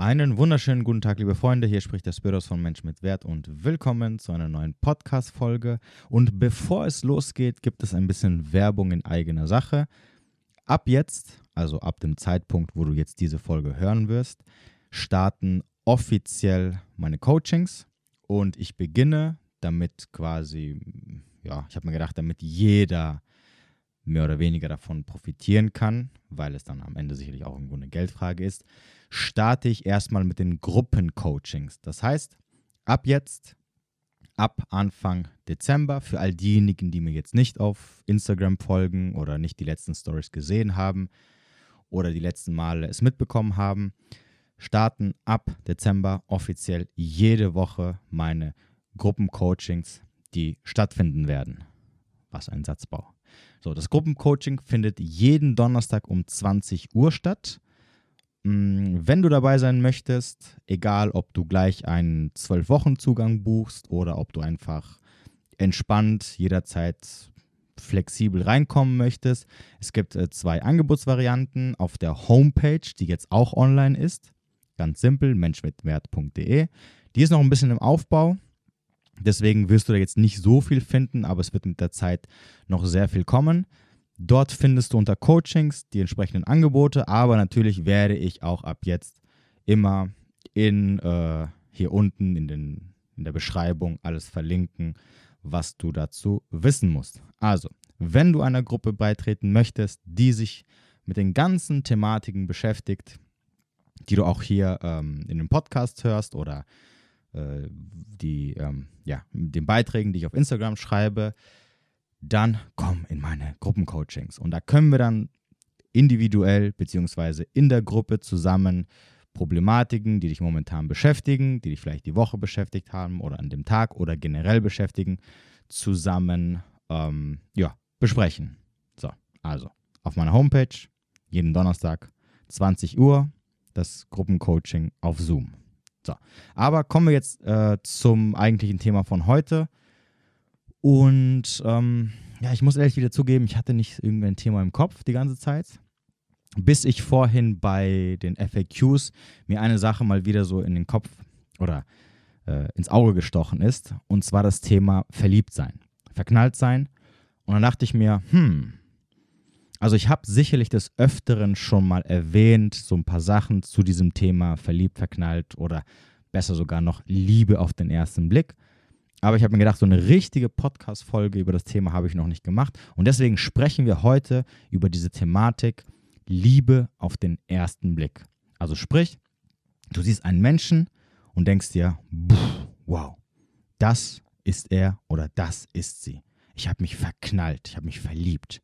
Einen wunderschönen guten Tag, liebe Freunde. Hier spricht der Spiros von Mensch mit Wert und willkommen zu einer neuen Podcast-Folge. Und bevor es losgeht, gibt es ein bisschen Werbung in eigener Sache. Ab jetzt, also ab dem Zeitpunkt, wo du jetzt diese Folge hören wirst, starten offiziell meine Coachings und ich beginne damit quasi, ja, ich habe mir gedacht, damit jeder mehr oder weniger davon profitieren kann, weil es dann am Ende sicherlich auch irgendwo eine Geldfrage ist, starte ich erstmal mit den Gruppencoachings. Das heißt, ab jetzt, ab Anfang Dezember, für all diejenigen, die mir jetzt nicht auf Instagram folgen oder nicht die letzten Stories gesehen haben oder die letzten Male es mitbekommen haben, starten ab Dezember offiziell jede Woche meine Gruppencoachings, die stattfinden werden. Was ein Satzbau. So, das Gruppencoaching findet jeden Donnerstag um 20 Uhr statt. Mm, wenn du dabei sein möchtest, egal ob du gleich einen 12-Wochen-Zugang buchst oder ob du einfach entspannt jederzeit flexibel reinkommen möchtest, es gibt äh, zwei Angebotsvarianten auf der Homepage, die jetzt auch online ist. Ganz simpel, menschmitwert.de. Die ist noch ein bisschen im Aufbau. Deswegen wirst du da jetzt nicht so viel finden, aber es wird mit der Zeit noch sehr viel kommen. Dort findest du unter Coachings die entsprechenden Angebote, aber natürlich werde ich auch ab jetzt immer in äh, hier unten in, den, in der Beschreibung alles verlinken, was du dazu wissen musst. Also, wenn du einer Gruppe beitreten möchtest, die sich mit den ganzen Thematiken beschäftigt, die du auch hier ähm, in dem Podcast hörst oder äh, die, ähm, ja, den Beiträgen, die ich auf Instagram schreibe, dann komm in meine Gruppencoachings. Und da können wir dann individuell beziehungsweise in der Gruppe zusammen Problematiken, die dich momentan beschäftigen, die dich vielleicht die Woche beschäftigt haben oder an dem Tag oder generell beschäftigen, zusammen ähm, ja, besprechen. So, also auf meiner Homepage jeden Donnerstag 20 Uhr das Gruppencoaching auf Zoom. So, aber kommen wir jetzt äh, zum eigentlichen Thema von heute. Und ähm, ja, ich muss ehrlich wieder zugeben, ich hatte nicht irgendein Thema im Kopf die ganze Zeit. Bis ich vorhin bei den FAQs mir eine Sache mal wieder so in den Kopf oder äh, ins Auge gestochen ist. Und zwar das Thema verliebt sein, verknallt sein. Und dann dachte ich mir, hm, also ich habe sicherlich des Öfteren schon mal erwähnt, so ein paar Sachen zu diesem Thema verliebt, verknallt oder besser sogar noch Liebe auf den ersten Blick. Aber ich habe mir gedacht, so eine richtige Podcast-Folge über das Thema habe ich noch nicht gemacht. Und deswegen sprechen wir heute über diese Thematik Liebe auf den ersten Blick. Also sprich, du siehst einen Menschen und denkst dir, wow, das ist er oder das ist sie. Ich habe mich verknallt, ich habe mich verliebt.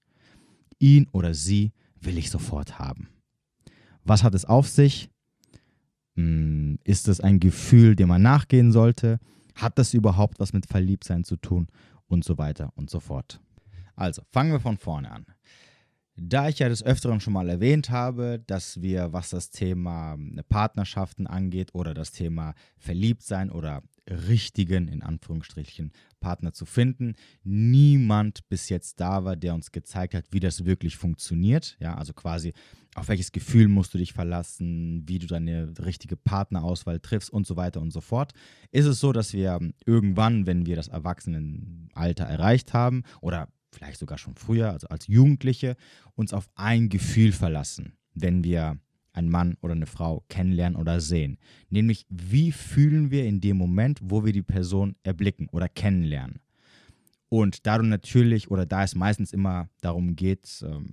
Ihn oder sie will ich sofort haben. Was hat es auf sich? Hm, ist es ein Gefühl, dem man nachgehen sollte? Hat das überhaupt was mit Verliebtsein zu tun? Und so weiter und so fort. Also, fangen wir von vorne an. Da ich ja des Öfteren schon mal erwähnt habe, dass wir, was das Thema Partnerschaften angeht oder das Thema Verliebtsein oder richtigen, in Anführungsstrichen, Partner zu finden, niemand bis jetzt da war, der uns gezeigt hat, wie das wirklich funktioniert. Ja, also quasi, auf welches Gefühl musst du dich verlassen, wie du deine richtige Partnerauswahl triffst und so weiter und so fort. Ist es so, dass wir irgendwann, wenn wir das Erwachsenenalter erreicht haben oder vielleicht sogar schon früher, also als Jugendliche, uns auf ein Gefühl verlassen, wenn wir einen Mann oder eine Frau kennenlernen oder sehen. Nämlich, wie fühlen wir in dem Moment, wo wir die Person erblicken oder kennenlernen. Und da du natürlich, oder da es meistens immer darum geht, ähm,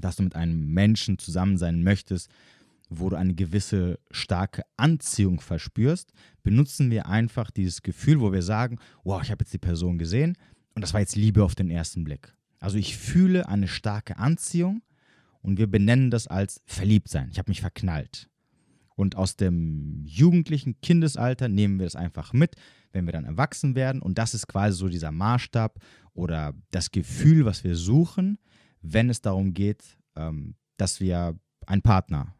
dass du mit einem Menschen zusammen sein möchtest, wo du eine gewisse starke Anziehung verspürst, benutzen wir einfach dieses Gefühl, wo wir sagen, wow, ich habe jetzt die Person gesehen und das war jetzt Liebe auf den ersten Blick. Also ich fühle eine starke Anziehung und wir benennen das als Verliebtsein. Ich habe mich verknallt. Und aus dem jugendlichen Kindesalter nehmen wir das einfach mit, wenn wir dann erwachsen werden. Und das ist quasi so dieser Maßstab oder das Gefühl, was wir suchen, wenn es darum geht, ähm, dass wir einen Partner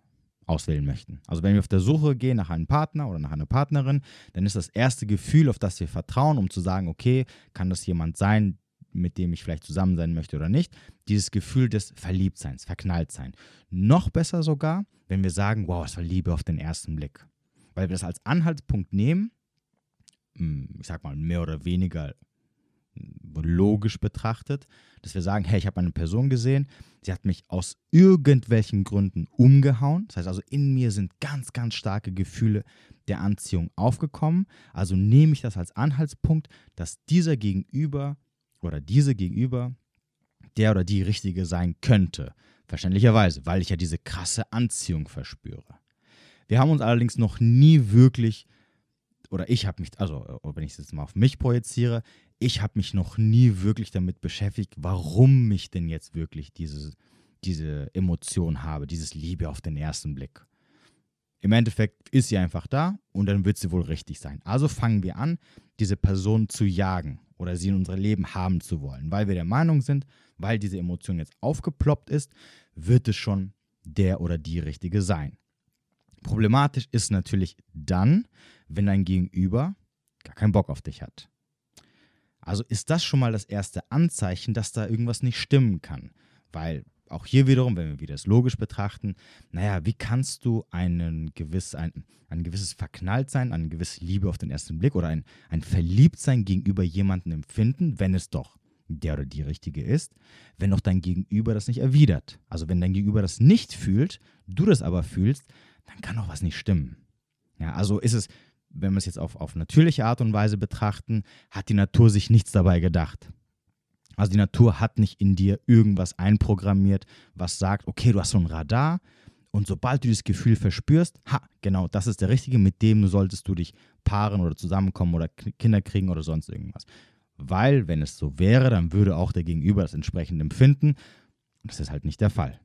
auswählen möchten. Also wenn wir auf der Suche gehen nach einem Partner oder nach einer Partnerin, dann ist das erste Gefühl, auf das wir vertrauen, um zu sagen, okay, kann das jemand sein, mit dem ich vielleicht zusammen sein möchte oder nicht. Dieses Gefühl des Verliebtseins, Verknalltsein. Noch besser sogar, wenn wir sagen, wow, es war Liebe auf den ersten Blick. Weil wir das als Anhaltspunkt nehmen, hm, ich sag mal, mehr oder weniger logisch betrachtet, dass wir sagen, hey, ich habe eine Person gesehen, sie hat mich aus irgendwelchen Gründen umgehauen. Das heißt also, in mir sind ganz, ganz starke Gefühle der Anziehung aufgekommen. Also nehme ich das als Anhaltspunkt, dass dieser Gegenüber oder diese Gegenüber der oder die richtige sein könnte. Verständlicherweise, weil ich ja diese krasse Anziehung verspüre. Wir haben uns allerdings noch nie wirklich, oder ich habe mich, also wenn ich es jetzt mal auf mich projiziere, ich habe mich noch nie wirklich damit beschäftigt, warum mich denn jetzt wirklich diese, diese Emotion habe, dieses Liebe auf den ersten Blick. Im Endeffekt ist sie einfach da und dann wird sie wohl richtig sein. Also fangen wir an, diese Person zu jagen oder sie in unser Leben haben zu wollen, weil wir der Meinung sind, weil diese Emotion jetzt aufgeploppt ist, wird es schon der oder die richtige sein. Problematisch ist natürlich dann, wenn dein Gegenüber gar keinen Bock auf dich hat. Also ist das schon mal das erste Anzeichen, dass da irgendwas nicht stimmen kann. Weil auch hier wiederum, wenn wir wieder das logisch betrachten, naja, wie kannst du einen gewiss, ein, ein gewisses Verknalltsein, eine gewisse Liebe auf den ersten Blick oder ein, ein Verliebtsein gegenüber jemandem empfinden, wenn es doch der oder die richtige ist, wenn doch dein Gegenüber das nicht erwidert. Also wenn dein Gegenüber das nicht fühlt, du das aber fühlst, dann kann doch was nicht stimmen. Ja, also ist es wenn wir es jetzt auf, auf natürliche Art und Weise betrachten, hat die Natur sich nichts dabei gedacht. Also die Natur hat nicht in dir irgendwas einprogrammiert, was sagt, okay, du hast so ein Radar und sobald du dieses Gefühl verspürst, ha, genau, das ist der Richtige, mit dem solltest du dich paaren oder zusammenkommen oder Kinder kriegen oder sonst irgendwas. Weil, wenn es so wäre, dann würde auch der Gegenüber das entsprechend empfinden. Und das ist halt nicht der Fall.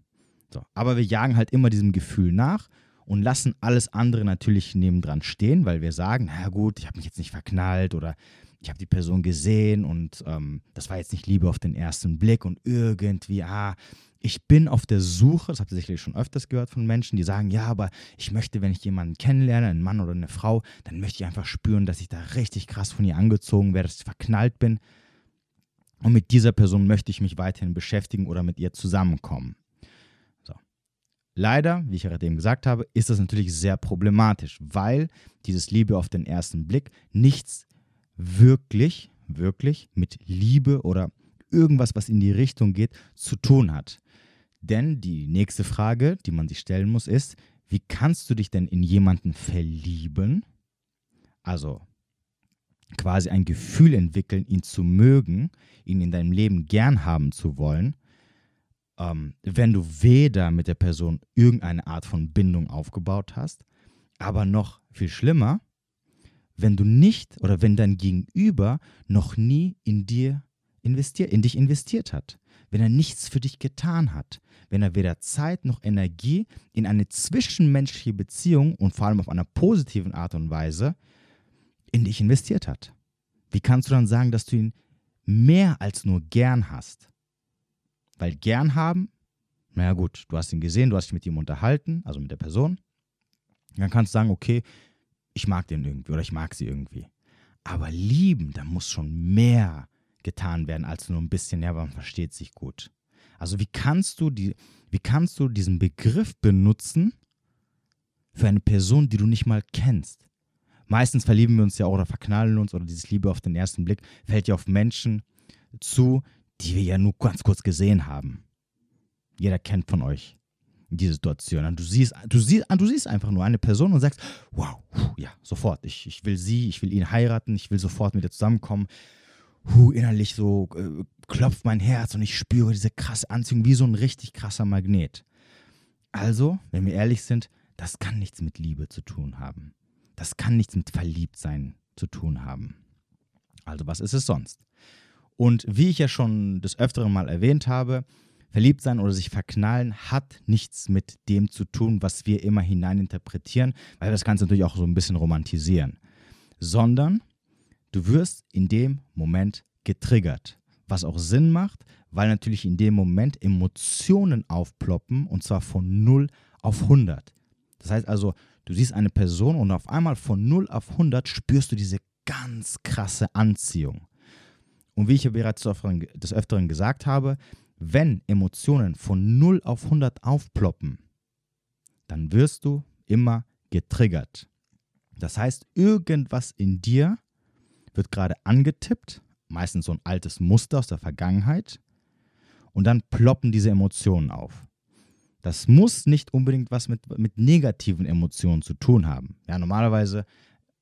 So, aber wir jagen halt immer diesem Gefühl nach und lassen alles andere natürlich nebendran stehen, weil wir sagen, na gut, ich habe mich jetzt nicht verknallt oder ich habe die Person gesehen und ähm, das war jetzt nicht Liebe auf den ersten Blick und irgendwie, ah, ich bin auf der Suche, das habt ihr sicherlich schon öfters gehört von Menschen, die sagen, ja, aber ich möchte, wenn ich jemanden kennenlerne, einen Mann oder eine Frau, dann möchte ich einfach spüren, dass ich da richtig krass von ihr angezogen werde, dass ich verknallt bin. Und mit dieser Person möchte ich mich weiterhin beschäftigen oder mit ihr zusammenkommen. Leider, wie ich gerade eben gesagt habe, ist das natürlich sehr problematisch, weil dieses Liebe auf den ersten Blick nichts wirklich, wirklich mit Liebe oder irgendwas, was in die Richtung geht, zu tun hat. Denn die nächste Frage, die man sich stellen muss, ist, wie kannst du dich denn in jemanden verlieben? Also quasi ein Gefühl entwickeln, ihn zu mögen, ihn in deinem Leben gern haben zu wollen, ähm, wenn du weder mit der Person irgendeine Art von Bindung aufgebaut hast, aber noch viel schlimmer, wenn du nicht oder wenn dein Gegenüber noch nie in dir investiert, in dich investiert hat, wenn er nichts für dich getan hat, wenn er weder Zeit noch Energie in eine zwischenmenschliche Beziehung und vor allem auf einer positiven Art und Weise in dich investiert hat. Wie kannst du dann sagen, dass du ihn mehr als nur gern hast? Weil gern haben, naja gut, du hast ihn gesehen, du hast dich mit ihm unterhalten, also mit der Person. Dann kannst du sagen, okay, ich mag den irgendwie oder ich mag sie irgendwie. Aber lieben, da muss schon mehr getan werden als nur ein bisschen, ja, man versteht sich gut. Also wie kannst du die, wie kannst du diesen Begriff benutzen für eine Person, die du nicht mal kennst? Meistens verlieben wir uns ja auch oder verknallen uns oder dieses Liebe auf den ersten Blick fällt ja auf Menschen zu, die wir ja nur ganz kurz gesehen haben. Jeder kennt von euch die Situation. Und du siehst, du siehst, du siehst einfach nur eine Person und sagst, wow, ja, sofort, ich, ich will sie, ich will ihn heiraten, ich will sofort mit ihr zusammenkommen. Huh, innerlich so äh, klopft mein Herz und ich spüre diese krasse Anziehung wie so ein richtig krasser Magnet. Also, wenn wir ehrlich sind, das kann nichts mit Liebe zu tun haben. Das kann nichts mit Verliebtsein zu tun haben. Also, was ist es sonst? Und wie ich ja schon des Öfteren mal erwähnt habe, verliebt sein oder sich verknallen hat nichts mit dem zu tun, was wir immer hineininterpretieren, weil wir das Ganze natürlich auch so ein bisschen romantisieren. Sondern du wirst in dem Moment getriggert. Was auch Sinn macht, weil natürlich in dem Moment Emotionen aufploppen und zwar von 0 auf 100. Das heißt also, du siehst eine Person und auf einmal von 0 auf 100 spürst du diese ganz krasse Anziehung. Und wie ich ja bereits des Öfteren gesagt habe, wenn Emotionen von 0 auf 100 aufploppen, dann wirst du immer getriggert. Das heißt, irgendwas in dir wird gerade angetippt, meistens so ein altes Muster aus der Vergangenheit, und dann ploppen diese Emotionen auf. Das muss nicht unbedingt was mit, mit negativen Emotionen zu tun haben. Ja, normalerweise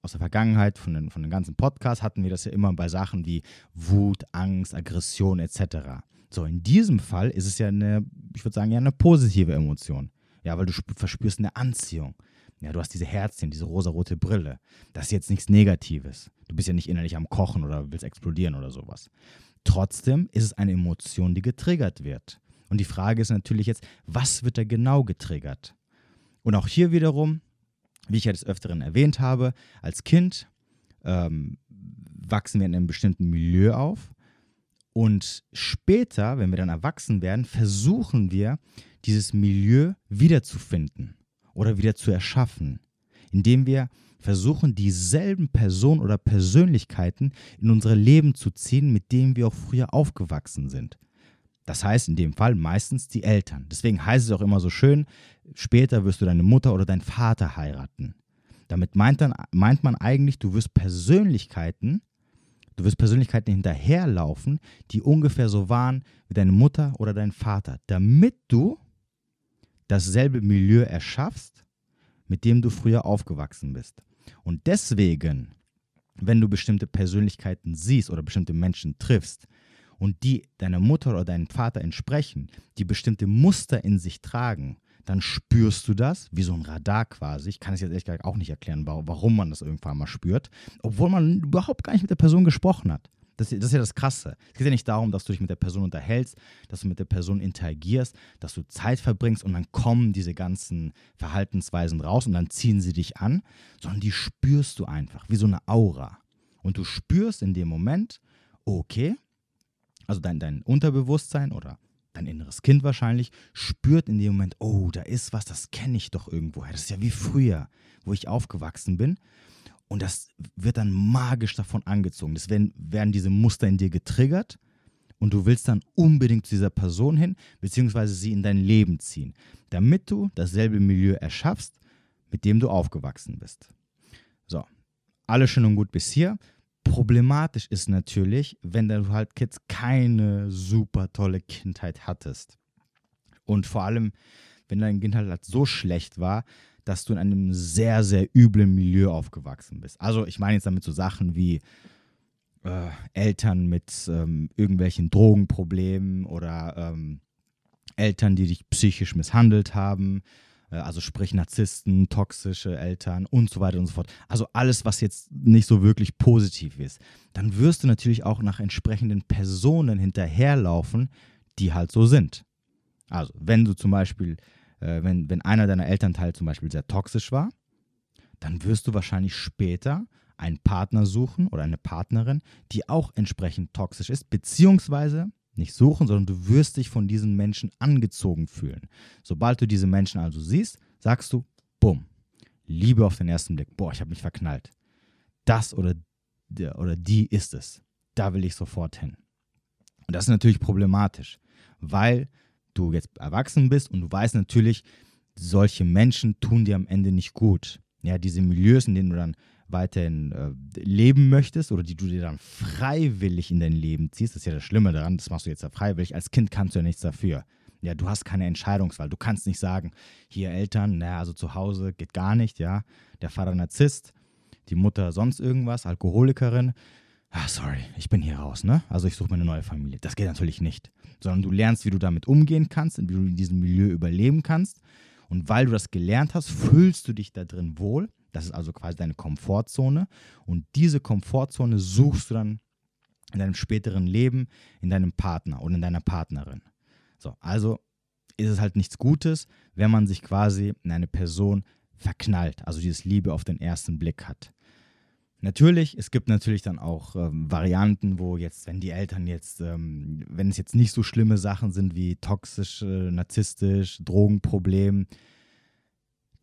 aus der Vergangenheit, von den, von den ganzen Podcasts, hatten wir das ja immer bei Sachen wie Wut, Angst, Aggression etc. So, in diesem Fall ist es ja eine, ich würde sagen, ja eine positive Emotion. Ja, weil du verspürst eine Anziehung. Ja, du hast diese Herzchen, diese rosarote Brille. Das ist jetzt nichts Negatives. Du bist ja nicht innerlich am Kochen oder willst explodieren oder sowas. Trotzdem ist es eine Emotion, die getriggert wird. Und die Frage ist natürlich jetzt, was wird da genau getriggert? Und auch hier wiederum, wie ich ja des Öfteren erwähnt habe, als Kind ähm, wachsen wir in einem bestimmten Milieu auf. Und später, wenn wir dann erwachsen werden, versuchen wir, dieses Milieu wiederzufinden oder wieder zu erschaffen, indem wir versuchen, dieselben Personen oder Persönlichkeiten in unser Leben zu ziehen, mit denen wir auch früher aufgewachsen sind. Das heißt in dem Fall meistens die Eltern. Deswegen heißt es auch immer so schön, später wirst du deine Mutter oder deinen Vater heiraten. Damit meint, dann, meint man eigentlich, du wirst Persönlichkeiten, du wirst Persönlichkeiten hinterherlaufen, die ungefähr so waren wie deine Mutter oder dein Vater, damit du dasselbe Milieu erschaffst, mit dem du früher aufgewachsen bist. Und deswegen, wenn du bestimmte Persönlichkeiten siehst oder bestimmte Menschen triffst und die deiner Mutter oder deinem Vater entsprechen, die bestimmte Muster in sich tragen, dann spürst du das, wie so ein Radar quasi. Ich kann es jetzt ehrlich gesagt auch nicht erklären, warum man das irgendwann mal spürt, obwohl man überhaupt gar nicht mit der Person gesprochen hat. Das, das, ist ja das Krasse. Es geht ja nicht darum, dass du dich mit der Person unterhältst, dass du mit der Person interagierst, dass du Zeit verbringst und dann kommen diese ganzen Verhaltensweisen raus und dann ziehen sie dich an, sondern die spürst du einfach, wie so eine Aura. Und du spürst in dem Moment, okay, also dein, dein Unterbewusstsein oder dein inneres Kind wahrscheinlich, spürt in dem Moment, oh, da ist was, das kenne ich doch irgendwoher. Das ist ja wie früher, wo ich aufgewachsen bin. Und das wird dann magisch davon angezogen. Das werden, werden diese Muster in dir getriggert und du willst dann unbedingt zu dieser Person hin, beziehungsweise sie in dein Leben ziehen, damit du dasselbe Milieu erschaffst, mit dem du aufgewachsen bist. So, alles schön und gut bis hier. Problematisch ist natürlich, wenn du halt jetzt keine super tolle Kindheit hattest. Und vor allem, wenn dein Kindheit halt so schlecht war, dass du in einem sehr, sehr üblen Milieu aufgewachsen bist. Also ich meine jetzt damit so Sachen wie äh, Eltern mit ähm, irgendwelchen Drogenproblemen oder ähm, Eltern, die dich psychisch misshandelt haben, also sprich Narzissten, toxische Eltern und so weiter und so fort. Also alles, was jetzt nicht so wirklich positiv ist. Dann wirst du natürlich auch nach entsprechenden Personen hinterherlaufen, die halt so sind. Also wenn du zum Beispiel äh, wenn, wenn einer deiner Elternteile zum Beispiel sehr toxisch war, dann wirst du wahrscheinlich später einen Partner suchen oder eine Partnerin, die auch entsprechend toxisch ist, beziehungsweise nicht suchen, sondern du wirst dich von diesen Menschen angezogen fühlen. Sobald du diese Menschen also siehst, sagst du, bumm, Liebe auf den ersten Blick. Boah, ich habe mich verknallt. Das oder, der oder die ist es. Da will ich sofort hin. Und das ist natürlich problematisch, weil du jetzt erwachsen bist und du weißt natürlich, solche Menschen tun dir am Ende nicht gut. Ja, diese Milieus, in denen du dann weiterhin äh, leben möchtest oder die du dir dann freiwillig in dein Leben ziehst, das ist ja das Schlimme daran, das machst du jetzt ja freiwillig. Als Kind kannst du ja nichts dafür. Ja, du hast keine Entscheidungswahl. Du kannst nicht sagen, hier Eltern, naja, also zu Hause geht gar nicht, ja. Der Vater Narzisst, die Mutter sonst irgendwas, Alkoholikerin ah, sorry, ich bin hier raus, ne? Also ich suche mir eine neue Familie. Das geht natürlich nicht. Sondern du lernst, wie du damit umgehen kannst und wie du in diesem Milieu überleben kannst. Und weil du das gelernt hast, fühlst du dich da drin wohl. Das ist also quasi deine Komfortzone. Und diese Komfortzone suchst du dann in deinem späteren Leben, in deinem Partner oder in deiner Partnerin. So, also ist es halt nichts Gutes, wenn man sich quasi in eine Person verknallt, also dieses Liebe auf den ersten Blick hat. Natürlich, es gibt natürlich dann auch ähm, Varianten, wo jetzt, wenn die Eltern jetzt, ähm, wenn es jetzt nicht so schlimme Sachen sind wie toxisch, äh, narzisstisch, Drogenproblem,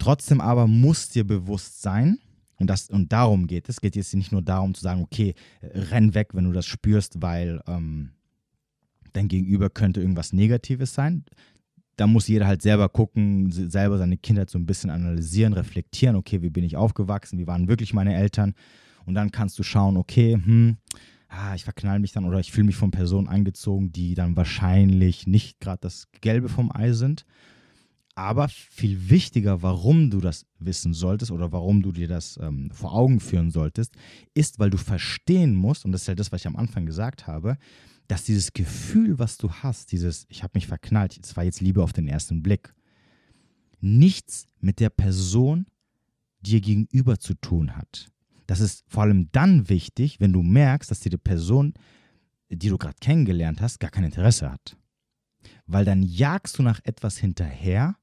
trotzdem aber muss dir bewusst sein, Und, das, und darum geht es. Es geht jetzt nicht nur darum zu sagen, okay, renn weg, wenn du das spürst, weil ähm, dein Gegenüber könnte irgendwas Negatives sein. Da muss jeder halt selber gucken, selber seine Kindheit so ein bisschen analysieren, reflektieren, okay, wie bin ich aufgewachsen, wie waren wirklich meine Eltern. Und dann kannst du schauen, okay, hm, ah, ich verknall mich dann oder ich fühle mich von Personen angezogen, die dann wahrscheinlich nicht gerade das Gelbe vom Ei sind. Aber viel wichtiger, warum du das wissen solltest oder warum du dir das ähm, vor Augen führen solltest, ist, weil du verstehen musst, und das ist ja das, was ich am Anfang gesagt habe, dass dieses Gefühl, was du hast, dieses, ich habe mich verknallt, es war jetzt Liebe auf den ersten Blick, nichts mit der Person dir gegenüber zu tun hat. Das ist vor allem dann wichtig, wenn du merkst, dass diese Person, die du gerade kennengelernt hast, gar kein Interesse hat. Weil dann jagst du nach etwas hinterher,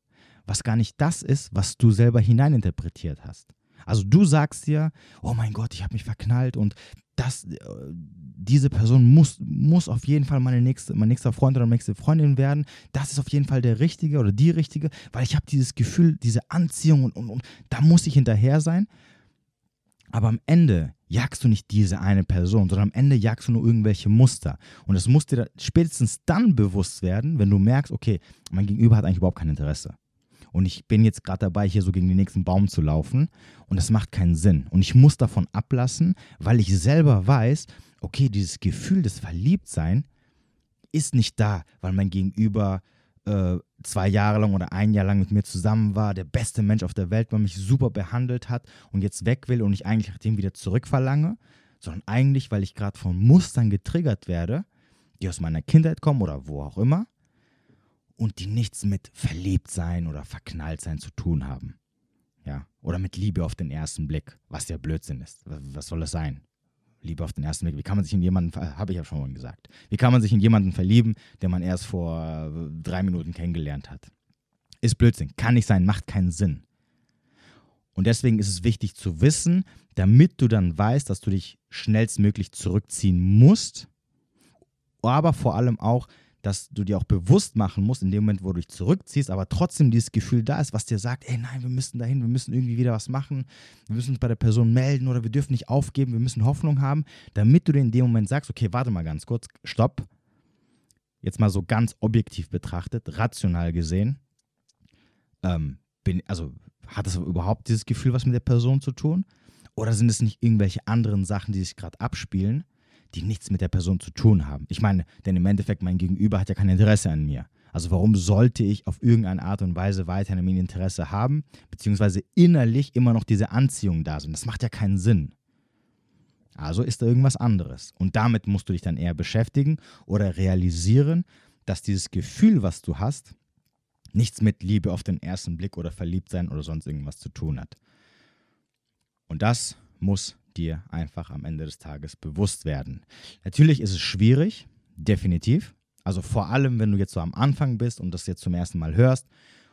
was gar nicht das ist, was du selber hineininterpretiert hast. Also du sagst dir, oh mein Gott, ich habe mich verknallt und das, äh, diese Person muss, muss auf jeden Fall meine nächste, mein nächster Freund oder nächste Freundin werden. Das ist auf jeden Fall der Richtige oder die Richtige, weil ich habe dieses Gefühl, diese Anziehung und, und, und da muss ich hinterher sein. Aber am Ende jagst du nicht diese eine Person, sondern am Ende jagst du nur irgendwelche Muster. Und es muss dir spätestens dann bewusst werden, wenn du merkst, okay, mein Gegenüber hat eigentlich überhaupt kein Interesse. Und ich bin jetzt gerade dabei, hier so gegen den nächsten Baum zu laufen. Und das macht keinen Sinn. Und ich muss davon ablassen, weil ich selber weiß, okay, dieses Gefühl des Verliebtsein ist nicht da, weil mein Gegenüber äh, zwei Jahre lang oder ein Jahr lang mit mir zusammen war, der beste Mensch auf der Welt, weil mich super behandelt hat und jetzt weg will und ich eigentlich nach dem wieder zurückverlange, sondern eigentlich, weil ich gerade von Mustern getriggert werde, die aus meiner Kindheit kommen oder wo auch immer und die nichts mit Verliebtsein oder Verknalltsein zu tun haben. Ja, oder mit Liebe auf den ersten Blick, was ja Blödsinn ist. Was soll das sein? Liebe auf den ersten Blick. Wie kann man sich in jemanden, habe ich ja schon mal gesagt, wie kann man sich in jemanden verlieben, den man erst vor drei Minuten kennengelernt hat? Ist Blödsinn. Kann nicht sein, macht keinen Sinn. Und deswegen ist es wichtig zu wissen, damit du dann weißt, dass du dich schnellstmöglich zurückziehen musst, aber vor allem auch, dass du dir auch bewusst machen musst, in dem Moment, wo du dich zurückziehst, aber trotzdem dieses Gefühl da ist, was dir sagt, ey nein, wir müssen dahin, wir müssen irgendwie wieder was machen, wir müssen uns bei der Person melden oder wir dürfen nicht aufgeben, wir müssen Hoffnung haben, damit du dir in dem Moment sagst, okay, warte mal ganz kurz, stopp. Jetzt mal so ganz objektiv betrachtet, rational gesehen, ähm, bin, also hat es überhaupt dieses Gefühl was mit der Person zu tun? Oder sind es nicht irgendwelche anderen Sachen, die sich gerade abspielen? Die nichts mit der Person zu tun haben. Ich meine, denn im Endeffekt, mein Gegenüber hat ja kein Interesse an mir. Also warum sollte ich auf irgendeine Art und Weise weiterhin mir Interesse haben, beziehungsweise innerlich immer noch diese Anziehung da sind? Das macht ja keinen Sinn. Also ist da irgendwas anderes. Und damit musst du dich dann eher beschäftigen oder realisieren, dass dieses Gefühl, was du hast, nichts mit Liebe auf den ersten Blick oder Verliebtsein oder sonst irgendwas zu tun hat. Und das muss dir einfach am Ende des Tages bewusst werden. Natürlich ist es schwierig, definitiv. Also vor allem, wenn du jetzt so am Anfang bist und das jetzt zum ersten Mal hörst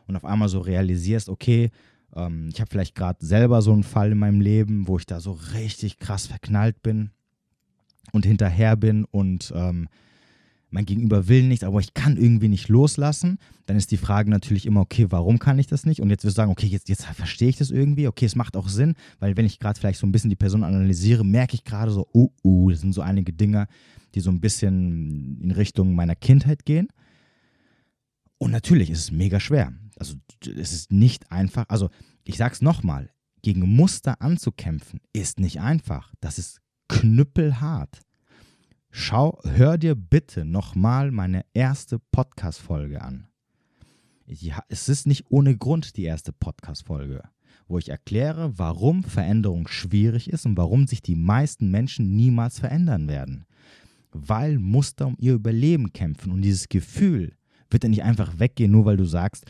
und auf einmal so realisierst, okay, ähm, ich habe vielleicht gerade selber so einen Fall in meinem Leben, wo ich da so richtig krass verknallt bin und hinterher bin und ähm, mein Gegenüber will nicht, aber ich kann irgendwie nicht loslassen, dann ist die Frage natürlich immer, okay, warum kann ich das nicht? Und jetzt wirst du sagen, okay, jetzt, jetzt verstehe ich das irgendwie, okay, es macht auch Sinn, weil wenn ich gerade vielleicht so ein bisschen die Person analysiere, merke ich gerade so, oh, oh, das sind so einige Dinge, die so ein bisschen in Richtung meiner Kindheit gehen. Und natürlich ist es mega schwer. Also es ist nicht einfach, also ich sag's nochmal, gegen Muster anzukämpfen ist nicht einfach. Das ist knüppelhart. Schau, hör dir bitte nochmal meine erste Podcast-Folge an. Ja, es ist nicht ohne Grund die erste Podcast-Folge, wo ich erkläre, warum Veränderung schwierig ist und warum sich die meisten Menschen niemals verändern werden. Weil Muster um ihr Überleben kämpfen und dieses Gefühl wird dann nicht einfach weggehen, nur weil du sagst,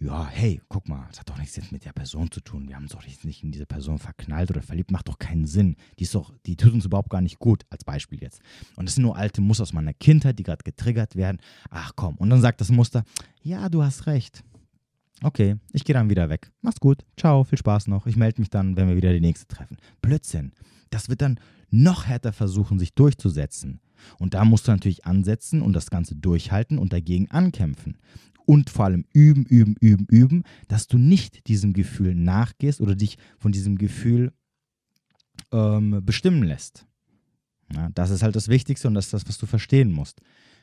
ja, hey, guck mal, das hat doch nichts jetzt mit der Person zu tun. Wir haben uns doch nicht in diese Person verknallt oder verliebt, macht doch keinen Sinn. Die ist doch, die tut uns überhaupt gar nicht gut, als Beispiel jetzt. Und das sind nur alte Muster aus meiner Kindheit, die gerade getriggert werden. Ach komm. Und dann sagt das Muster, ja, du hast recht. Okay, ich gehe dann wieder weg. Mach's gut. Ciao, viel Spaß noch. Ich melde mich dann, wenn wir wieder die nächste treffen. Blödsinn. Das wird dann noch härter versuchen, sich durchzusetzen. Und da musst du natürlich ansetzen und das Ganze durchhalten und dagegen ankämpfen und vor allem üben, üben, üben, üben, dass du nicht diesem Gefühl nachgehst oder dich von diesem Gefühl ähm, bestimmen lässt. Ja, das ist halt das Wichtigste und das ist das, was du verstehen musst.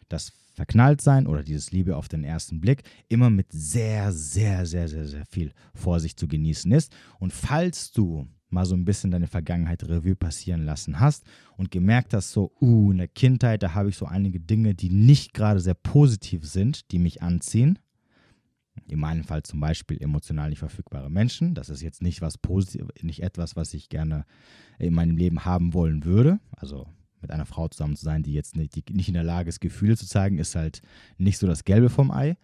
Das Verknalltsein oder dieses Liebe auf den ersten Blick immer mit sehr, sehr, sehr, sehr, sehr viel Vorsicht zu genießen ist. Und falls du mal so ein bisschen deine Vergangenheit Revue passieren lassen hast und gemerkt hast, so, uh, in der Kindheit, da habe ich so einige Dinge, die nicht gerade sehr positiv sind, die mich anziehen. In meinem Fall zum Beispiel emotional nicht verfügbare Menschen. Das ist jetzt nicht was positiv, nicht etwas, was ich gerne in meinem Leben haben wollen würde. Also mit einer Frau zusammen zu sein, die jetzt nicht, die nicht in der Lage ist, Gefühle zu zeigen, ist halt nicht so das Gelbe vom Ei.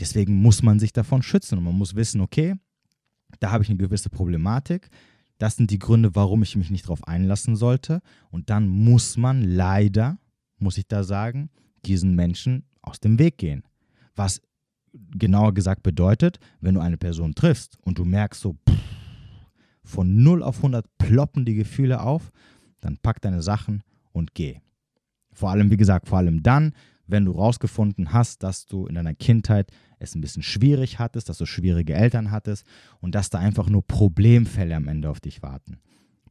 Deswegen muss man sich davon schützen und man muss wissen, okay, da habe ich eine gewisse Problematik. Das sind die Gründe, warum ich mich nicht darauf einlassen sollte. Und dann muss man leider, muss ich da sagen, diesen Menschen aus dem Weg gehen. Was genauer gesagt bedeutet, wenn du eine Person triffst und du merkst so, pff, von 0 auf 100 ploppen die Gefühle auf, dann pack deine Sachen und geh. Vor allem, wie gesagt, vor allem dann, wenn du rausgefunden hast, dass du in deiner Kindheit es ein bisschen schwierig hattest, dass du schwierige Eltern hattest und dass da einfach nur Problemfälle am Ende auf dich warten.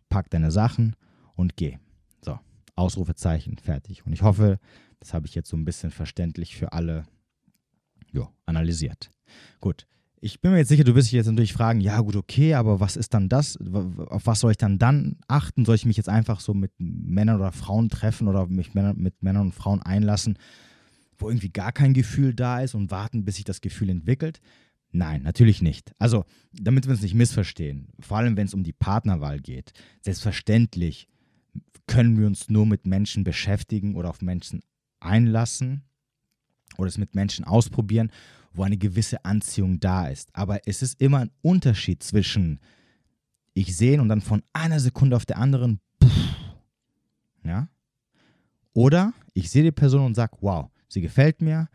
Pack deine Sachen und geh. So, Ausrufezeichen, fertig. Und ich hoffe, das habe ich jetzt so ein bisschen verständlich für alle jo, analysiert. Gut, ich bin mir jetzt sicher, du wirst dich jetzt natürlich fragen, ja gut, okay, aber was ist dann das? Auf was soll ich dann dann achten? Soll ich mich jetzt einfach so mit Männern oder Frauen treffen oder mich mit Männern und Frauen einlassen, wo irgendwie gar kein Gefühl da ist und warten, bis sich das Gefühl entwickelt? Nein, natürlich nicht. Also, damit wir uns nicht missverstehen, vor allem wenn es um die Partnerwahl geht, selbstverständlich können wir uns nur mit Menschen beschäftigen oder auf Menschen einlassen oder es mit Menschen ausprobieren wo eine gewisse Anziehung da ist. Aber es ist immer ein Unterschied zwischen ich sehe und dann von einer Sekunde auf der anderen, pff, ja, oder ich sehe die Person und sage, wow, sie gefällt mir,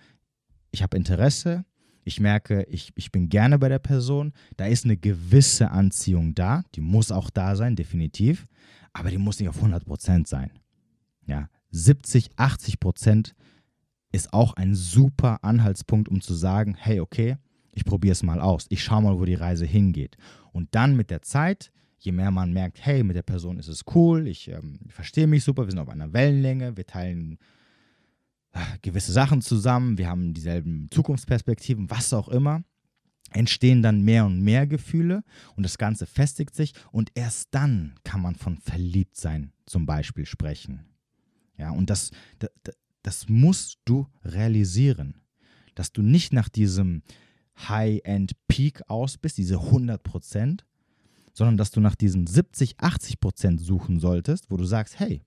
ich habe Interesse, ich merke, ich, ich bin gerne bei der Person, da ist eine gewisse Anziehung da, die muss auch da sein, definitiv, aber die muss nicht auf 100% sein. Ja, 70, 80% ist auch ein super Anhaltspunkt, um zu sagen, hey, okay, ich probiere es mal aus. Ich schaue mal, wo die Reise hingeht. Und dann mit der Zeit, je mehr man merkt, hey, mit der Person ist es cool, ich ähm, verstehe mich super, wir sind auf einer Wellenlänge, wir teilen gewisse Sachen zusammen, wir haben dieselben Zukunftsperspektiven, was auch immer, entstehen dann mehr und mehr Gefühle und das Ganze festigt sich und erst dann kann man von Verliebtsein zum Beispiel sprechen. Ja, und das, das, das musst du realisieren, dass du nicht nach diesem High-End-Peak aus bist, diese 100 Prozent, sondern dass du nach diesen 70, 80 Prozent suchen solltest, wo du sagst, hey,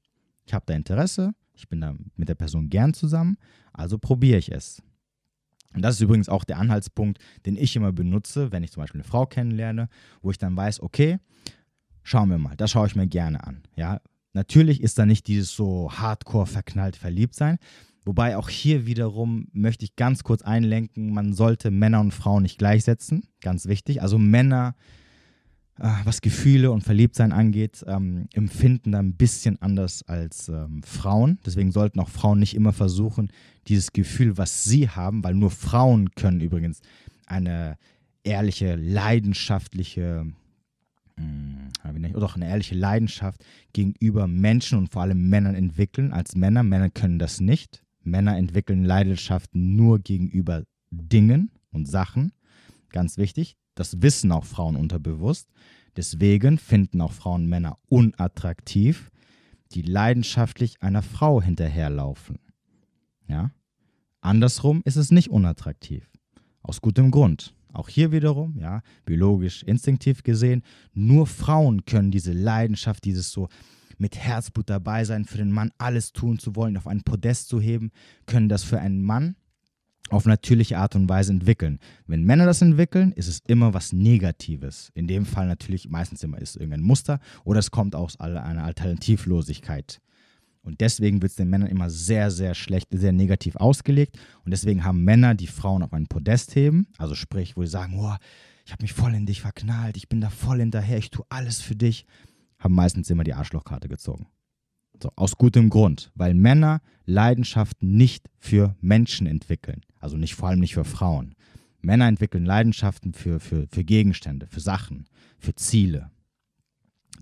ich habe da Interesse, ich bin da mit der Person gern zusammen, also probiere ich es. Und das ist übrigens auch der Anhaltspunkt, den ich immer benutze, wenn ich zum Beispiel eine Frau kennenlerne, wo ich dann weiß, okay, schauen wir mal, das schaue ich mir gerne an. Ja, Natürlich ist da nicht dieses so hardcore verknallt verliebt sein. Wobei auch hier wiederum möchte ich ganz kurz einlenken, man sollte Männer und Frauen nicht gleichsetzen. Ganz wichtig. Also Männer, was Gefühle und Verliebtsein angeht, ähm, empfinden da ein bisschen anders als ähm, Frauen. Deswegen sollten auch Frauen nicht immer versuchen, dieses Gefühl, was sie haben, weil nur Frauen können übrigens eine ehrliche, leidenschaftliche hm, oder auch eine ehrliche Leidenschaft gegenüber Menschen und vor allem Männern entwickeln als Männer. Männer können das nicht. Männer entwickeln Leidenschaft nur gegenüber Dingen und Sachen. Ganz wichtig. Das wissen auch Frauen unterbewusst. Deswegen finden auch Frauen Männer unattraktiv, die leidenschaftlich einer Frau hinterherlaufen. Ja? Andersrum ist es nicht unattraktiv. Aus gutem Grund. Auch hier wiederum, ja, biologisch, instinktiv gesehen, nur Frauen können diese Leidenschaft, dieses so mit Herzblut dabei sein, für den Mann alles tun zu wollen, auf ein Podest zu heben, können das für einen Mann auf natürliche Art und Weise entwickeln. Wenn Männer das entwickeln, ist es immer was Negatives. In dem Fall natürlich meistens immer ist irgendein Muster oder es kommt aus einer Alternativlosigkeit. Und deswegen wird es den Männern immer sehr, sehr schlecht, sehr negativ ausgelegt. Und deswegen haben Männer, die Frauen auf ein Podest heben, also sprich, wo sie sagen, oh, ich habe mich voll in dich verknallt, ich bin da voll hinterher, ich tue alles für dich, haben meistens immer die Arschlochkarte gezogen. So, aus gutem Grund, weil Männer Leidenschaften nicht für Menschen entwickeln, also nicht vor allem nicht für Frauen. Männer entwickeln Leidenschaften für, für, für Gegenstände, für Sachen, für Ziele.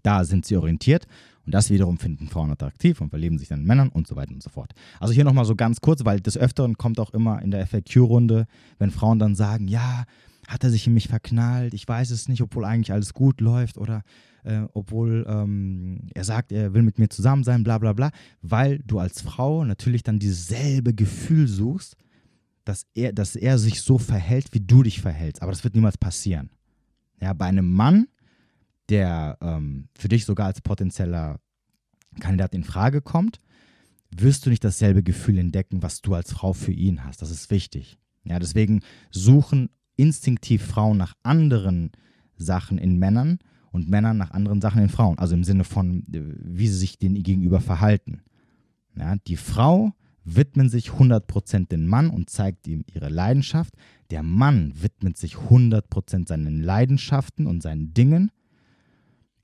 Da sind sie orientiert und das wiederum finden Frauen attraktiv und verlieben sich dann in Männern und so weiter und so fort. Also hier nochmal so ganz kurz, weil des Öfteren kommt auch immer in der FAQ-Runde, wenn Frauen dann sagen, ja, hat er sich in mich verknallt, ich weiß es nicht, obwohl eigentlich alles gut läuft oder äh, obwohl ähm, er sagt, er will mit mir zusammen sein, bla bla bla, weil du als Frau natürlich dann dieses selbe Gefühl suchst, dass er, dass er sich so verhält, wie du dich verhältst. Aber das wird niemals passieren. Ja, bei einem Mann, der ähm, für dich sogar als potenzieller Kandidat in Frage kommt, wirst du nicht dasselbe Gefühl entdecken, was du als Frau für ihn hast. Das ist wichtig. Ja, deswegen suchen instinktiv Frauen nach anderen Sachen in Männern und Männer nach anderen Sachen in Frauen. Also im Sinne von, äh, wie sie sich denen gegenüber verhalten. Ja, die Frau widmet sich 100% dem Mann und zeigt ihm ihre Leidenschaft. Der Mann widmet sich 100% seinen Leidenschaften und seinen Dingen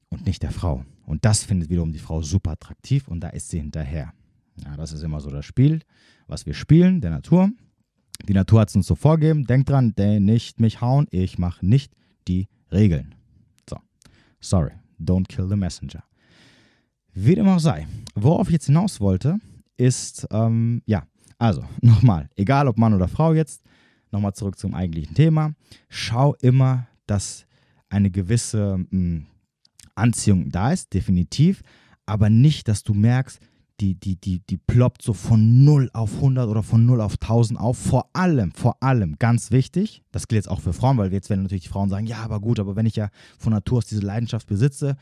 und nicht der Frau. Und das findet wiederum die Frau super attraktiv und da ist sie hinterher. Ja, das ist immer so das Spiel, was wir spielen, der Natur. Die Natur hat es uns so vorgegeben. Denkt dran, nicht mich hauen, ich mache nicht die Regeln. So, sorry, don't kill the messenger. Wie dem auch sei, worauf ich jetzt hinaus wollte, ist, ähm, ja, also nochmal, egal ob Mann oder Frau jetzt, nochmal zurück zum eigentlichen Thema. Schau immer, dass eine gewisse mh, hm, Anziehung da ist, definitiv, aber nicht, dass du merkst, die, die, die, die ploppt so von 0 auf 100 oder von 0 auf 1000 auf. Vor allem, vor allem, ganz wichtig, das gilt jetzt auch für Frauen, weil jetzt werden natürlich die Frauen sagen, ja, aber gut, aber wenn ich ja von Natur aus diese Leidenschaft besitze,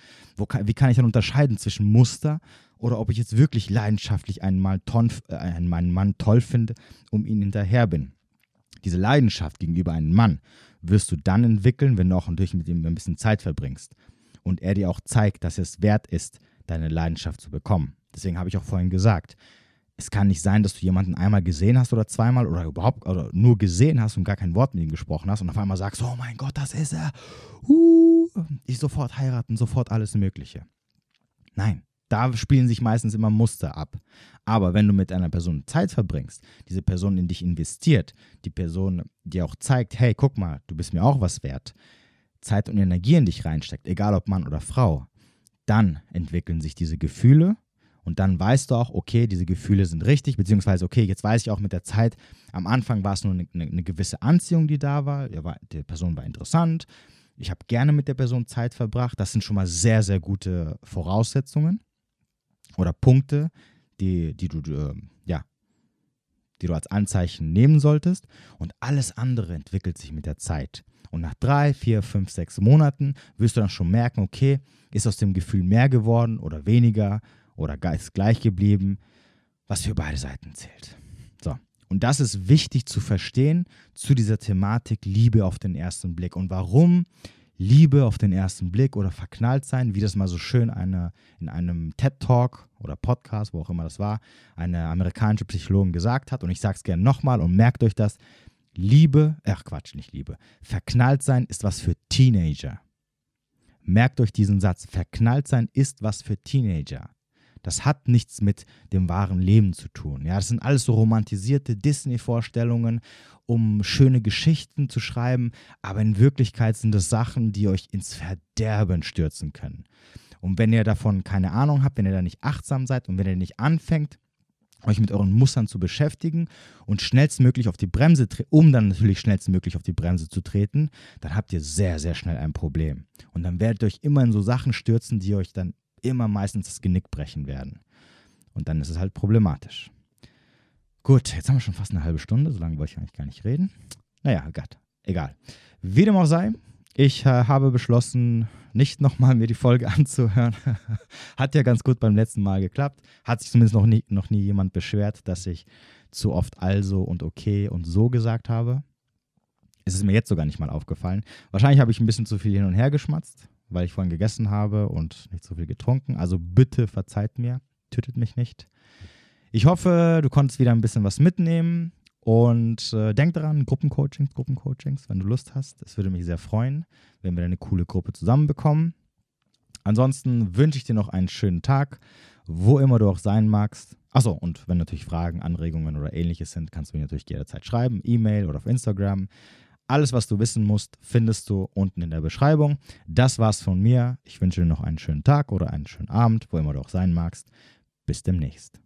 kann, wie kann ich dann unterscheiden zwischen Muster oder ob ich jetzt wirklich leidenschaftlich einen, Mal ton, äh, einen Mann toll finde, um ihn hinterher bin. Diese Leidenschaft gegenüber einem Mann wirst du dann entwickeln, wenn du auch natürlich mit ihm ein bisschen Zeit verbringst und er dir auch zeigt, dass es wert ist, deine Leidenschaft zu bekommen. Deswegen habe ich auch vorhin gesagt, es kann nicht sein, dass du jemanden einmal gesehen hast oder zweimal oder überhaupt oder nur gesehen hast und gar kein Wort mit ihm gesprochen hast und auf einmal sagst, oh mein Gott, das ist er. Uh, ich sofort heiraten, sofort alles Mögliche. Nein, da spielen sich meistens immer Muster ab. Aber wenn du mit einer Person Zeit verbringst, diese Person in dich investiert, die Person dir auch zeigt, hey, guck mal, du bist mir auch was wert, Zeit und Energie in dich reinsteckt, egal ob Mann oder Frau, dann entwickeln sich diese Gefühle und dann weißt du auch, okay, diese Gefühle sind richtig, beziehungsweise, okay, jetzt weiß ich auch mit der Zeit, am Anfang war es nur eine, eine, gewisse Anziehung, die da war. Die Person war interessant. Ich habe gerne mit der Person Zeit verbracht. Das sind schon mal sehr, sehr gute Voraussetzungen oder Punkte, die, die du, äh, ja, die du als Anzeichen nehmen solltest. Und alles andere entwickelt sich mit der Zeit. Und nach drei, vier, fünf, sechs Monaten wirst du dann schon merken, okay, ist aus dem Gefühl mehr geworden oder weniger oder ist gleich geblieben, was für beide Seiten zählt. So. Und das ist wichtig zu verstehen zu dieser Thematik Liebe auf den ersten Blick. Und warum Liebe auf den ersten Blick oder verknallt sein, wie das mal so schön eine, in einem TED-Talk oder Podcast, wo auch immer das war, eine amerikanische Psychologin gesagt hat. Und ich sage es gerne nochmal und merkt euch das. Liebe, ach Quatsch, nicht Liebe. Verknallt sein ist was für Teenager. Merkt euch diesen Satz. Verknallt sein ist was für Teenager. Das hat nichts mit dem wahren Leben zu tun. Ja, das sind alles so romantisierte Disney-Vorstellungen, um schöne Geschichten zu schreiben, aber in Wirklichkeit sind das Sachen, die euch ins Verderben stürzen können. Und wenn ihr davon keine Ahnung habt, wenn ihr da nicht achtsam seid und wenn ihr nicht anfängt, euch mit euren Mustern zu beschäftigen und schnellstmöglich auf die Bremse, um dann natürlich schnellstmöglich auf die Bremse zu treten, dann habt ihr sehr, sehr schnell ein Problem. Und dann werdet ihr euch immer in so Sachen stürzen, die euch dann immer meistens das Genick brechen werden. Und dann ist es halt problematisch. Gut, jetzt haben wir schon fast eine halbe Stunde, so lange wollte ich eigentlich gar nicht reden. Naja, Gott, egal. Wie dem auch sei, ich äh, habe beschlossen, nicht nochmal mir die Folge anzuhören. Hat ja ganz gut beim letzten Mal geklappt. Hat sich zumindest noch nie, noch nie jemand beschwert, dass ich zu oft also und okay und so gesagt habe. Es ist mir jetzt sogar nicht mal aufgefallen. Wahrscheinlich habe ich ein bisschen zu viel hin und her geschmatzt, weil ich vorhin gegessen habe und nicht so viel getrunken. Also bitte verzeiht mir, tötet mich nicht. Ich hoffe, du konntest wieder ein bisschen was mitnehmen und äh, denk daran, Gruppencoachings, Gruppencoachings, wenn du Lust hast. Es würde mich sehr freuen, wenn wir eine coole Gruppe zusammenbekommen. Ansonsten wünsche ich dir noch einen schönen Tag, wo immer du auch sein magst. Achso, und wenn natürlich Fragen, Anregungen oder ähnliches sind, kannst du mir natürlich jederzeit schreiben, E-Mail oder auf Instagram. Alles, was du wissen musst, findest du unten in der Beschreibung. Das war's von mir. Ich wünsche dir noch einen schönen Tag oder einen schönen Abend, wo immer du auch sein magst. Bis demnächst.